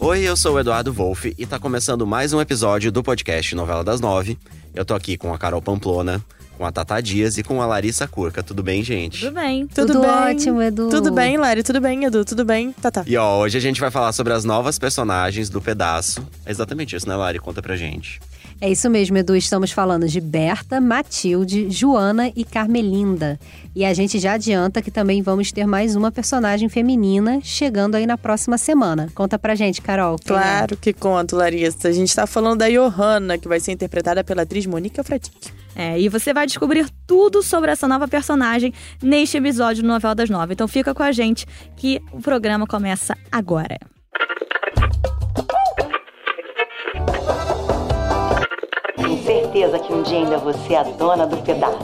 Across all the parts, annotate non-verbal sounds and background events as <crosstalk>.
Oi, eu sou o Eduardo Wolff e tá começando mais um episódio do podcast Novela das Nove. Eu tô aqui com a Carol Pamplona, com a Tata Dias e com a Larissa Curca. Tudo bem, gente? Tudo bem. Tudo, Tudo bem. ótimo, Edu. Tudo bem, Lari? Tudo bem, Edu? Tudo bem? Tá. E ó, hoje a gente vai falar sobre as novas personagens do pedaço. É exatamente isso, né, Lari? Conta pra gente. É isso mesmo, Edu. Estamos falando de Berta, Matilde, Joana e Carmelinda. E a gente já adianta que também vamos ter mais uma personagem feminina chegando aí na próxima semana. Conta pra gente, Carol. é? Claro que conto, Larissa. A gente tá falando da Johanna, que vai ser interpretada pela atriz Monica Fratic. É, e você vai descobrir tudo sobre essa nova personagem neste episódio do Novela das Nove. Então fica com a gente que o programa começa agora. Certeza que um dia ainda você é a dona do pedaço.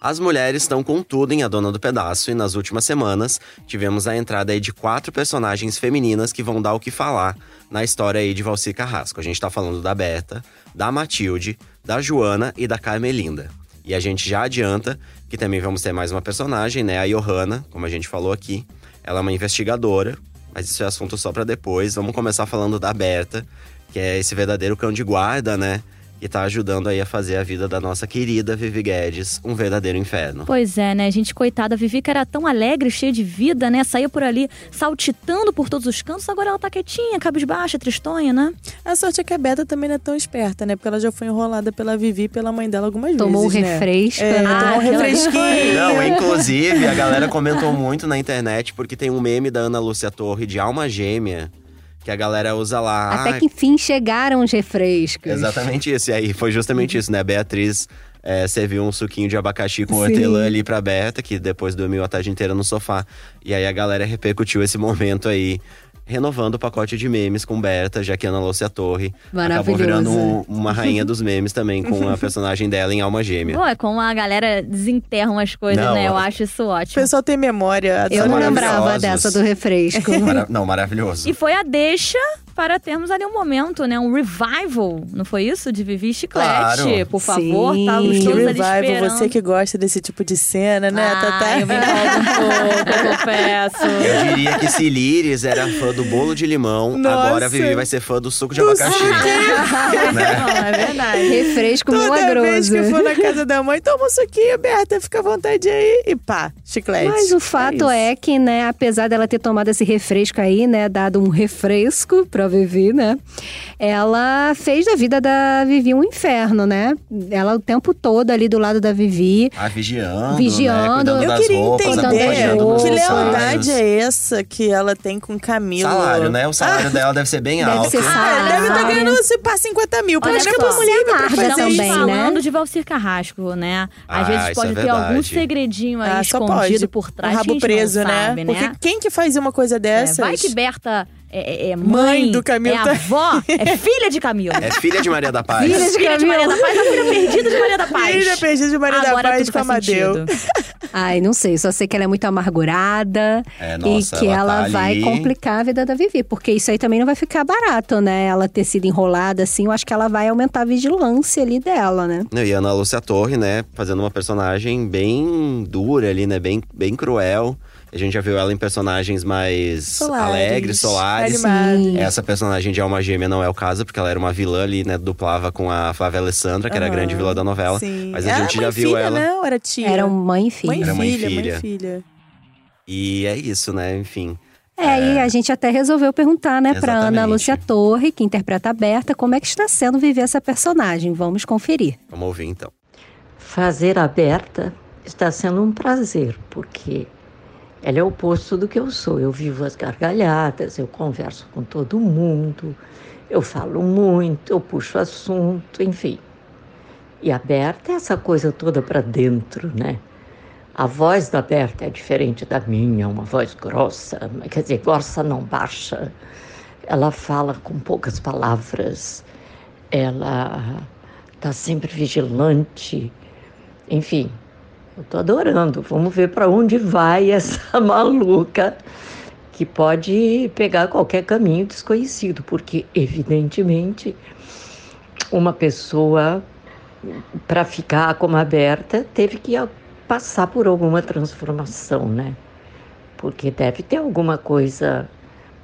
As mulheres estão com tudo em A Dona do Pedaço e nas últimas semanas tivemos a entrada aí de quatro personagens femininas que vão dar o que falar na história aí de Valci Carrasco. A gente tá falando da Berta, da Matilde, da Joana e da Carmelinda. E a gente já adianta que também vamos ter mais uma personagem, né? A Johanna, como a gente falou aqui. Ela é uma investigadora, mas isso é assunto só pra depois. Vamos começar falando da Berta, que é esse verdadeiro cão de guarda, né? E tá ajudando aí a fazer a vida da nossa querida Vivi Guedes um verdadeiro inferno. Pois é, né, gente? Coitada, a Vivi que era tão alegre, cheia de vida, né? Saía por ali saltitando por todos os cantos, agora ela tá quietinha, cabisbaixa, tristonha, né? A sorte é que a Beta também não é tão esperta, né? Porque ela já foi enrolada pela Vivi e pela mãe dela algumas Tomou um vezes, né? refresco, É, né? tomou um refresquinho. Não, <laughs> inclusive, a galera comentou muito na internet porque tem um meme da Ana Lúcia Torre de alma gêmea que a galera usa lá. Até Ah, que enfim chegaram os refrescos. Exatamente isso. E aí foi justamente isso, né? A Beatriz é, serviu um suquinho de abacaxi com Sim. hortelã ali pra Berta, que depois dormiu a tarde inteira no sofá. E aí a galera repercutiu esse momento aí. Renovando o pacote de memes com Berta, já que Ana Lúcia Torre acabou virando um- uma rainha dos memes também, com a personagem dela em Alma Gêmea. Pô, é como a galera desenterra umas coisas, Não, né? Eu a- acho isso O ótimo. pessoal tem memória. Eu não lembrava dessa do refresco. Mara- Não, maravilhoso. E foi a deixa para termos ali um momento, né? Um revival, não foi isso? De Vivi Chiclete, Claro. por favor. Sim. Todos ali revival, esperando. você que gosta desse tipo de cena, né, ah, Tatá? eu me um pouco, eu confesso. <laughs> Eu diria que se Liris era fã do bolo de limão, Nossa. agora a Vivi vai ser fã do suco de Do abacaxi. né? Não, é verdade. refresco Toda vez milagroso. que for na casa da mãe, toma um suquinho, Berta, fica à vontade aí. E pá, chiclete. Mas o fato isso. é, que, né, apesar dela ter tomado esse refresco aí, né, dado um refresco pra Vivi, né, ela fez da vida da Vivi um inferno, né? Ela o tempo todo ali do lado da Vivi. Ah, vigiando, Vigiando. né? Eu das queria roupas, entender que lealdade é essa que ela tem com Camilo. Salário, né? O salário dela deve ser bem Deve alto. ser Ah, salário. deve estar ganhando se pá 50 mil. Porque Olha acho que é pra Mulher fazer isso. também, né? falando de Valcir Carrasco, né? Às Ah, vezes pode é ter algum segredinho aí Ah, só escondido pode. por trás a rabo preso, não né? sabe, Porque quem que faz uma coisa É, dessas? vai que Berta é, é- é mãe, Mãe do Camilo é tá- avó, é <laughs> filha de Camilo. É filha de Maria da Paz. Filha de filha de. Maria da Paz, a filha <laughs> perdida de Maria da Paz. Filha perdida de Maria Agora da Paz tudo com Amadeu. <laughs> Ai, não sei, só sei que ela é muito amargurada É, nossa, e que ela ela, tá vai ali. complicar a vida da Vivi, porque isso aí também não vai ficar barato, né? Ela ter sido enrolada assim, eu acho que ela vai aumentar a vigilância ali dela, né? E a Ana Lúcia Torre, né? Fazendo uma personagem bem dura ali, né? Bem, bem cruel. A gente já viu ela em personagens mais Solares, alegres, solares. Essa personagem de Alma Gêmea não é o caso, porque ela era uma vilã ali, né? Duplava com a Flávia Alessandra, que era a grande vilã da novela. Sim. Mas a Era gente mãe já viu filha, ela. Ou era tia? Eram mãe e filha. Mãe Era e mãe e filha, mãe filha. e filha. E é isso, né? Enfim. É, e a gente até resolveu perguntar, né, pra Exatamente. Ana Lúcia Torre, que interpreta a Berta, como é que está sendo viver essa personagem. Vamos conferir. Vamos ouvir então. Fazer aberta está sendo um prazer, porque ela é o oposto do que eu sou. Eu vivo as gargalhadas, eu converso com todo mundo, eu falo muito, eu puxo assunto, enfim. E a Berta é essa coisa toda para dentro, né? A voz da Berta é diferente da minha, uma voz grossa, quer dizer, grossa não baixa. Ela fala com poucas palavras, ela está sempre vigilante, enfim. Eu tô adorando. Vamos ver para onde vai <laughs> essa maluca que pode pegar qualquer caminho desconhecido, porque evidentemente uma pessoa para ficar como aberta teve que passar por alguma transformação, né? Porque deve ter alguma coisa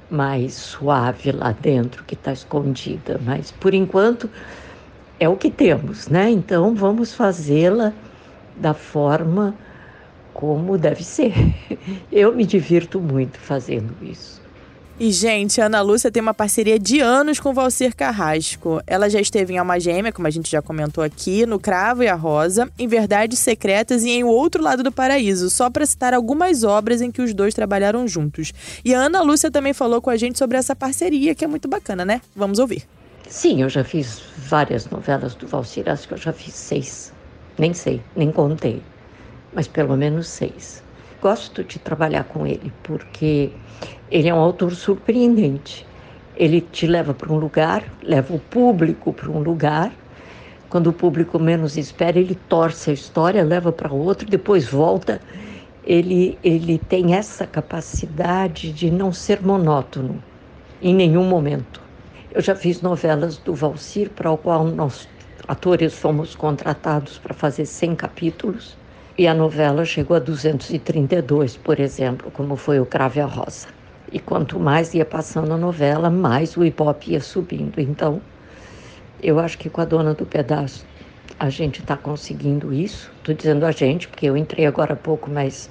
mais suave lá dentro, que está escondida. Mas por enquanto é o que temos, né? Então vamos fazê-la da forma como deve ser. <laughs> Eu me divirto muito fazendo isso. E, gente, a Ana Lúcia tem uma parceria de anos com o Valcir Carrasco. Ela já esteve em Alma Gêmea, como a gente já comentou aqui, no Cravo e a Rosa, em Verdades Secretas e em O Outro Lado do Paraíso, só para citar algumas obras em que os dois trabalharam juntos. E a Ana Lúcia também falou com a gente sobre essa parceria, que é muito bacana, né? Vamos ouvir. Sim, eu já fiz várias novelas do Valcir, acho que eu já fiz seis. Nem sei, nem contei, mas pelo menos seis. Gosto de trabalhar com ele porque ele é um autor surpreendente. Ele te leva para um lugar, leva o público para um lugar. Quando o público menos espera, ele torce a história, leva para outro, depois volta. Ele, ele tem essa capacidade de não ser monótono em nenhum momento. Eu já fiz novelas do Valcir, para o qual nós, atores, fomos contratados para fazer 100 capítulos. E a novela chegou a 232, por exemplo, como foi o Crave a Rosa. E quanto mais ia passando a novela, mais o Ibope ia subindo. Então, eu acho que com a dona do pedaço a gente está conseguindo isso. Estou dizendo a gente, porque eu entrei agora há pouco, mas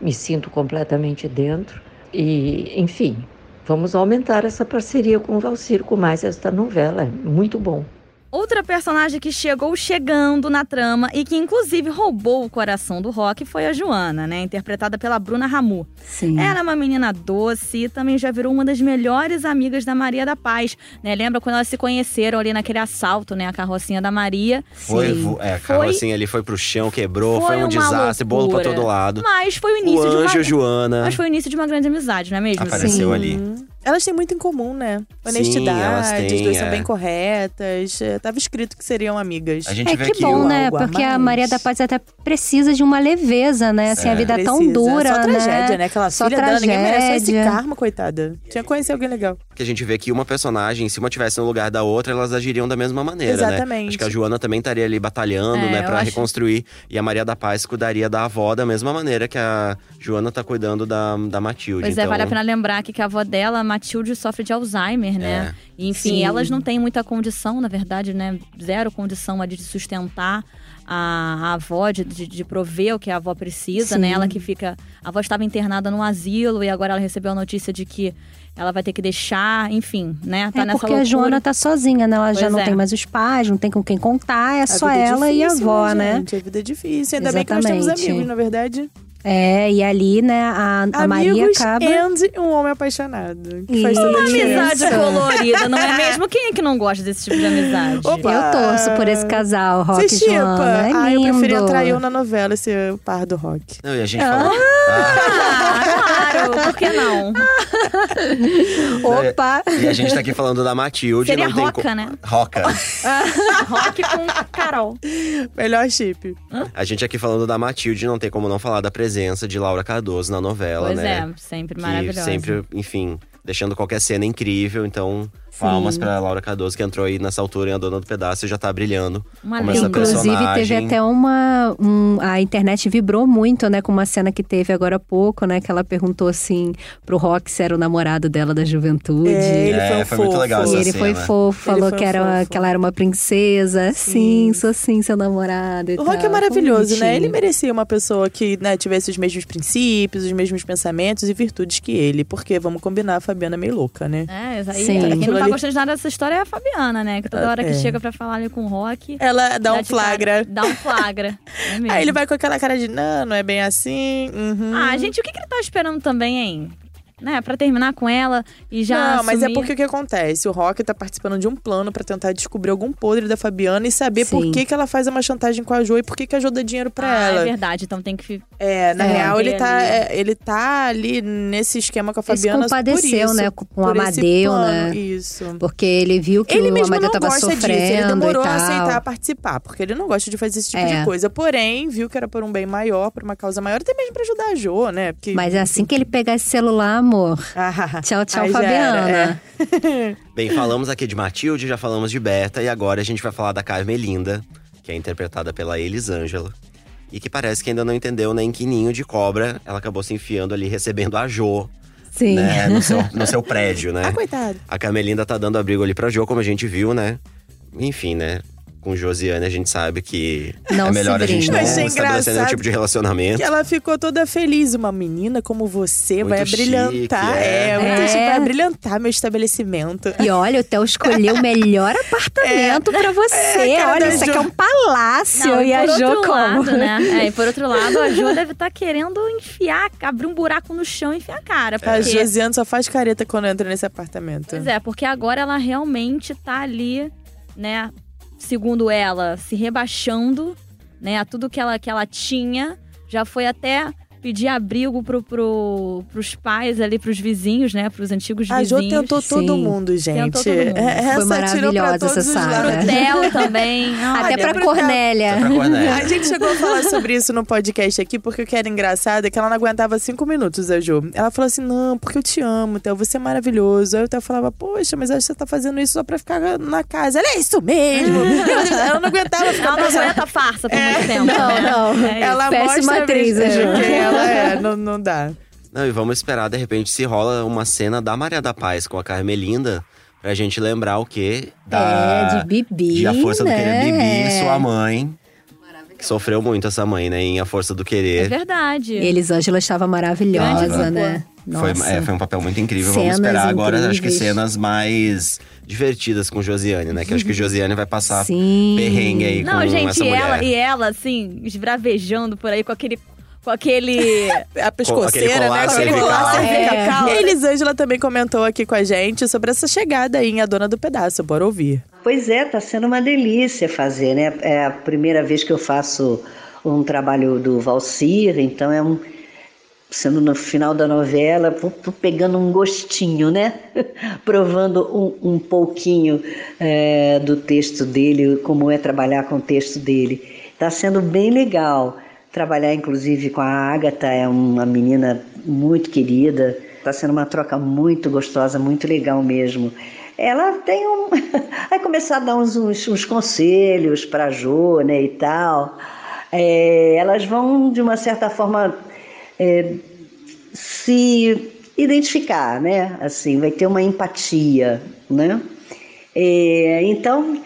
me sinto completamente dentro. E, enfim, vamos aumentar essa parceria com o Valcir, com mais esta novela. É muito bom. Outra personagem que chegou chegando na trama e que inclusive roubou o coração do rock foi a Joana, né? Interpretada pela Bruna Ramu. Sim. Ela é uma menina doce e também já virou uma das melhores amigas da Maria da Paz, né? Lembra quando elas se conheceram ali naquele assalto, né? A carrocinha da Maria. Foi, Sim. é, a Foi- carrocinha ali foi pro chão, quebrou, foi, um uma desastre, bolo pra loucura. todo lado. Mas foi o O início de anjo, uma... Joana, Mas foi o início de uma grande amizade, não é mesmo? apareceu Sim. ali. Elas têm muito em comum, né? Sim, Honestidade, elas têm, as duas são é. bem corretas. É, Tava escrito que seriam amigas. A gente É vê que que bom, né? a Porque a mais. Maria da Paz até precisa de uma leveza, né? Assim, a É. vida é tão dura, Só tragédia, né? né? Aquela Só filha dela, ninguém merece esse tragédia. karma, coitada. Tinha que conhecer alguém legal. que a gente vê que uma personagem, se uma tivesse no lugar da outra, elas agiriam da mesma maneira, né? Exatamente. Acho que a Joana também estaria ali batalhando, É, né, pra acho- reconstruir. E a Maria da Paz cuidaria da avó da mesma maneira que a Joana tá cuidando da, da Matilde. Pois é, então, vale a pena lembrar aqui que a avó dela, a Matilde, sofre de Alzheimer, né? E, enfim, Sim. elas não têm muita condição, na verdade, né? Zero condição ali de sustentar a, a avó, de, de, de prover o que a avó precisa, né? Sim. Ela que fica. A avó estava internada num asilo e agora ela recebeu a notícia de que ela vai ter que deixar, enfim, né? Tá É nessa porque loucura. a Joana tá sozinha, né? Ela já Pois não é. tem mais os pais, não tem com quem contar, é A só é ela e a difícil, avó, né? Gente, a vida é difícil. Ainda bem que nós temos Exatamente. amigos, na verdade. É, e ali, né, a, a Maria acaba. e um homem apaixonado. Que faz toda a Isso. diferença. Amizade colorida, não é <laughs> mesmo? Quem é que não gosta desse tipo de amizade? Opa! Eu torço por esse casal, Rock Você e Joana. É Ah, eu lindo. preferia trair na novela esse o par do rock. Não, e a gente falou. Ah, Ah, claro, por que não? <laughs> Opa! e a gente tá aqui falando da Matilde. Seria não tem Roca, co- né? Roca. <laughs> Rock com Carol. Melhor chip. A gente aqui falando da Matilde, não tem como não falar da presença de Laura Cardoso na novela, Pois né? é, sempre que maravilhosa. sempre, enfim, deixando qualquer cena incrível. Então, palmas pra Laura Cardoso, que entrou aí nessa altura em A Dona do Pedaço e já tá brilhando. Uma como essa Inclusive, personagem. teve até uma. um- a internet vibrou muito, né? Com uma cena que teve agora há pouco, né? Que ela perguntou assim pro Rock se era o namorado dela da juventude. É, ele É, foi um foi muito fofo. legal E essa ele foi cena. fofo, Ele falou foi que, era, fofo. que ela era uma princesa. Sim, sou sim, seu namorado. e O Rock tal. é maravilhoso, Foi né? Ele merecia uma pessoa que né, tivesse os mesmos princípios, os mesmos pensamentos e virtudes que ele. Porque, vamos combinar, a Fabiana é meio louca, né? É, isso aí, Sim. Aquilo tá gostando de nada dessa história é a Fabiana, né? Que toda hora que É. chega pra falar ali com o Rock. Ela dá um de cara- flagra. dá um flagra. <laughs> É. Aí ele vai com aquela cara de, não, não é bem assim. uhum." Ah, gente, o que, que ele tá esperando também, hein? Né, pra terminar com ela e já. não, mas é assumir- porque o que acontece? O Rock tá participando de um plano pra tentar descobrir algum podre da Fabiana e saber por Sim. que, que ela faz uma chantagem com a Jo e por que, que a Jo dá dinheiro pra Ah, ela. é verdade, então tem que. É, na É. real, ele tá, ali. é, ele tá ali nesse esquema com a Ele Fabiana. compadeceu, por isso, né, com o por Amadeu, plano. né? Isso. Porque ele viu que Ele o mesmo Amadeu não tava gosta disso, sofrendo ele demorou e tal. a aceitar participar, porque ele não gosta de fazer esse tipo É. de coisa. Porém, viu que era por um bem maior, por uma causa maior, até mesmo pra ajudar a Jo, né? Porque... Mas é assim que ele pegar esse celular, amor. Ah, Tchau, tchau, Fabiana. era, é. <laughs> Bem, falamos aqui de Matilde, já falamos de Berta e agora a gente vai falar da Carmelinda, que é interpretada pela Elisângela. E que parece que ainda não entendeu nem que ninho de cobra ela acabou se enfiando ali, recebendo a Jo Sim. né, no, seu, <laughs> no seu prédio, né? Ah, coitado. A Carmelinda tá dando abrigo ali pra Jo, como a gente viu, né? Enfim, né? Com Josiane a gente sabe que Não é melhor a gente não Mas é estabelecer nenhum tipo de relacionamento. Que ela ficou toda feliz. Uma menina como você vai Muito brilhantar. chique, é. é, muito É. chique, vai brilhantar meu estabelecimento. E olha, o Theo escolheu o melhor apartamento pra você. É, olha, isso Jo. aqui é um palácio. Não, e a por Jo outro como? lado, né? <laughs> É, e por outro lado, a Jo deve estar querendo enfiar, abrir um buraco no chão e enfiar a cara. A Porque, Josiane só faz careta quando entra nesse apartamento. Pois é, porque agora ela realmente tá ali, né? Segundo ela, se rebaixando, né? a Tudo que ela, que ela tinha. Já foi até pedir abrigo pro, pro, pros pais ali, pros vizinhos, né? Pros antigos A Jo vizinhos. tentou todo Sim. mundo, gente. Tentou todo mundo. É, essa Foi tirou pra maravilhosa todos essa lados. Pro Theo também. <laughs> Ah, Até pra Cornélia. Pra Cornélia. A gente chegou a falar sobre isso no podcast aqui, porque o que era engraçado é que ela não aguentava cinco minutos, a Jo. Ela falou assim: não, porque eu te amo, Theo, você é maravilhoso. Aí o Theo falava, poxa, mas acho que você tá fazendo isso só pra ficar na casa. Ela é isso mesmo. <laughs> ela não aguentava ficar Ela não aguenta farsa por muito tempo. Não, né? não. É. Ela Péssima mostra atriz, mesmo, a Jo. É, ela é, não, não dá. Não, e vamos esperar, de repente, se rola uma cena da Maria da Paz com a Carmelinda, pra gente lembrar o quê? Da, É, de Bibi, de A Força né? do Querer, Bibi, sua mãe. Que sofreu muito essa mãe, né? Em A Força do É Querer. verdade. Elisângela estava maravilhosa, Grande né? Foi, é, foi um papel muito incrível. Cenas Vamos esperar agora, acho que cenas mais divertidas com Josiane, né? Que acho que Josiane vai passar Sim. perrengue aí Não, com gente, essa e mulher. ela, e ela, assim, esbravejando por aí com aquele. Com aquele. A pescoceira, aquele colar né? Com aquele cervical. colar cervical. É. E Elisângela também comentou aqui com a gente sobre essa chegada aí em A Dona do Pedaço. Bora ouvir. Pois é, tá sendo uma delícia fazer, né? É a primeira vez que eu faço um trabalho do Valcir, então é um sendo no final da novela, vou, vou pegando um gostinho, né? <laughs> Provando um, um pouquinho é, do texto dele, como é trabalhar com o texto dele. Tá sendo bem legal. Trabalhar, inclusive, com a Agatha, é uma menina muito querida. Tá sendo uma troca muito gostosa, muito legal mesmo. Ela tem um. <laughs> Vai começar a dar uns, uns, uns conselhos para a Jo, né, e tal. É, elas vão, de uma certa forma, é, se identificar, né? Assim, vai ter uma empatia, né? É, então,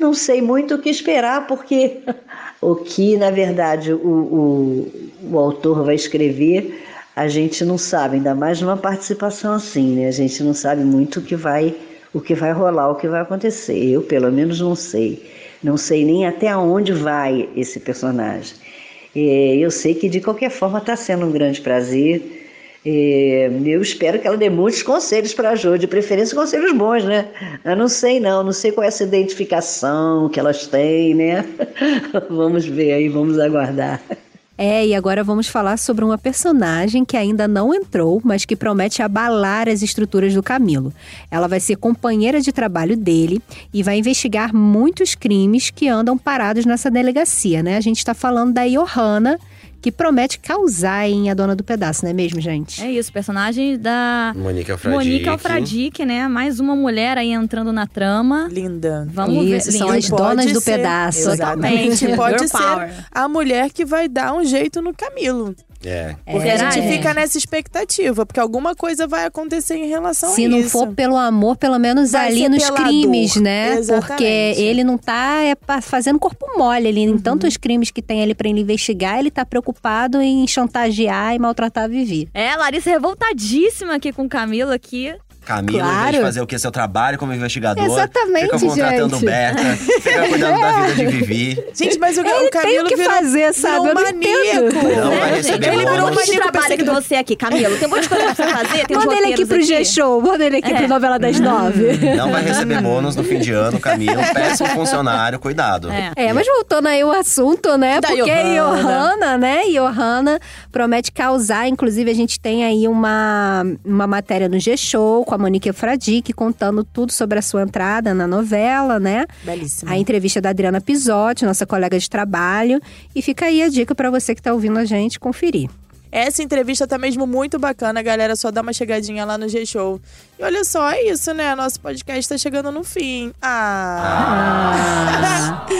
não sei muito o que esperar, porque <laughs> o que, na verdade, o, o, o autor vai escrever, a gente não sabe, ainda mais numa participação assim, né? A gente não sabe muito o que vai, o que vai rolar, o que vai acontecer. Eu, pelo menos, não sei. Não sei nem até onde vai esse personagem. Eu sei que, de qualquer forma, está sendo um grande prazer. É, eu espero que ela dê muitos conselhos para a Jo, de preferência conselhos bons, né? Eu não sei não, não sei qual é essa identificação que elas têm, né? <laughs> vamos ver aí, vamos aguardar. É, e agora vamos falar sobre uma personagem que ainda não entrou, mas que promete abalar as estruturas do Camilo. Ela vai ser companheira de trabalho dele e vai investigar muitos crimes que andam parados nessa delegacia, né? A gente está falando da Johanna, que promete causar em A Dona do Pedaço, não é mesmo, gente? É isso, personagem da Monique Alfradique. Monique Alfradique, né? Mais uma mulher aí entrando na trama. Linda. Vamos Isso, ver. são Lindo. as donas Pode do ser- pedaço. Exatamente. Pode Girl ser power. a mulher que vai dar um jeito no Camilo. É. Porque Será, a gente fica nessa expectativa, porque alguma coisa vai acontecer em relação Se a não isso. for pelo amor, pelo menos Vai ali nos crimes, dor. né? Exatamente. Porque ele não tá é, fazendo corpo mole ali. Uhum. Em tantos crimes que tem ali pra ele investigar, ele tá preocupado em chantagear e maltratar a Vivi. É, Larissa revoltadíssima aqui com o Camilo aqui. Camila, em vez Claro. de fazer o que? Seu trabalho como investigador. Exatamente, Fica contratando gente. Berta, fica cuidando da vida de Vivi. <laughs> Gente, mas o, o Ele Camilo tem o que fazer, sabe? não maníaco. Não gente? Ele virou um monte de maníaco trabalho perseguido. você aqui, Camilo. Tem um monte de coisa pra você fazer. Tem Manda ele aqui pro G-Show, manda ele aqui É. pro Novela das Nove. Não vai receber bônus no fim de ano, Camilo. Péssimo funcionário, cuidado. É. É, mas voltando aí o assunto, né? Da Porque Johanna. Johanna, né? Johanna promete causar. Inclusive, a gente tem aí uma, uma matéria no G-Show com a Monique Efradique contando tudo sobre a sua entrada na novela, né? Belíssimo. A entrevista da Adriana Pisotti, nossa colega de trabalho. E fica aí a dica pra você que tá ouvindo a gente conferir. Essa entrevista tá mesmo muito bacana, galera. Só dá uma chegadinha lá no G-Show. E olha só, é isso, né? Nosso podcast tá chegando no fim. Ah!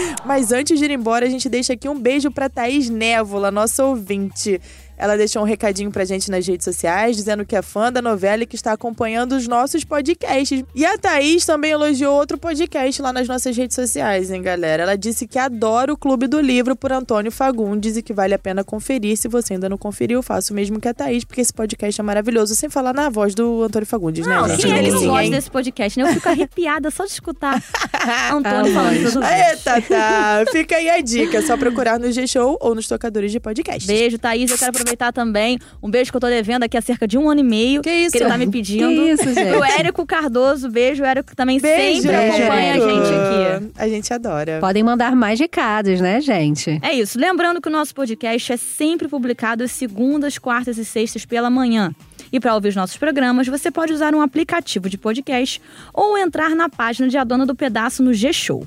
<laughs> Mas antes de ir embora, a gente deixa aqui um beijo pra Thaís Névola, nossa ouvinte. Ela deixou um recadinho pra gente nas redes sociais, dizendo que é fã da novela e que está acompanhando os nossos podcasts. E a Thaís também elogiou outro podcast lá nas nossas redes sociais, hein, galera? Ela disse que adora o Clube do Livro por Antônio Fagundes e que vale a pena conferir. Se você ainda não conferiu, faço o mesmo que a Thaís, porque esse podcast é maravilhoso. Sem falar na voz do Antônio Fagundes, Não, né, gente? quem é que não gosta desse podcast, né? Eu fico arrepiada só de escutar <laughs> Antônio falando tudo Aê, Tata! Fica aí a dica. É só procurar no G-Show ou nos tocadores de podcast. Beijo, Thaís. Eu quero aproveitar também um beijo que eu tô devendo aqui há cerca de um ano e meio. Que isso? ele tá me pedindo. Que isso, gente? O Érico Cardoso, beijo. O Érico que também Beijo, sempre acompanha Érico. a gente aqui. A gente adora. Podem mandar mais recados, né, gente? É isso. Lembrando que o nosso podcast é sempre publicado às segundas, quartas e sextas pela manhã. E para ouvir os nossos programas, você pode usar um aplicativo de podcast ou entrar na página de A Dona do Pedaço no G-Show.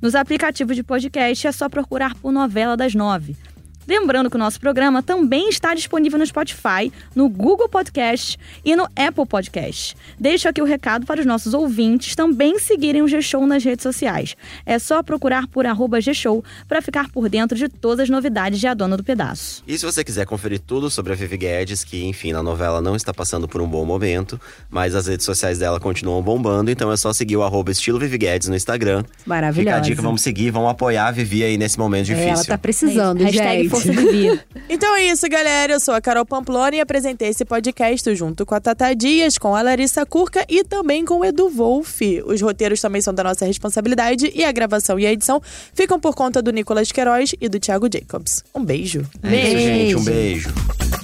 Nos aplicativos de podcast é só procurar por Novela das Nove. Lembrando que o nosso programa também está disponível no Spotify, no Google Podcast e no Apple Podcast. Deixo aqui o recado para os nossos ouvintes também seguirem o G-Show nas redes sociais. É só procurar por arroba G-Show para ficar por dentro de todas as novidades de A Dona do Pedaço. E se você quiser conferir tudo sobre a Vivi Guedes, que enfim, na novela não está passando por um bom momento, mas as redes sociais dela continuam bombando, então é só seguir o arroba estilo Vivi Guedes no Instagram. Maravilhosa. Fica a dica, vamos seguir, vamos apoiar a Vivi aí nesse momento É, difícil. ela tá precisando, Hashtag gente. Força. <laughs> Então é isso, galera. Eu sou a Carol Pamplona e apresentei esse podcast junto com a Tata Dias, com a Larissa Curca e também com o Edu Wolff. Os roteiros também são da nossa responsabilidade e a gravação e a edição ficam por conta do Nicolas Queiroz e do Thiago Jacobs. Um beijo. É isso, gente. Um Beijo. beijo.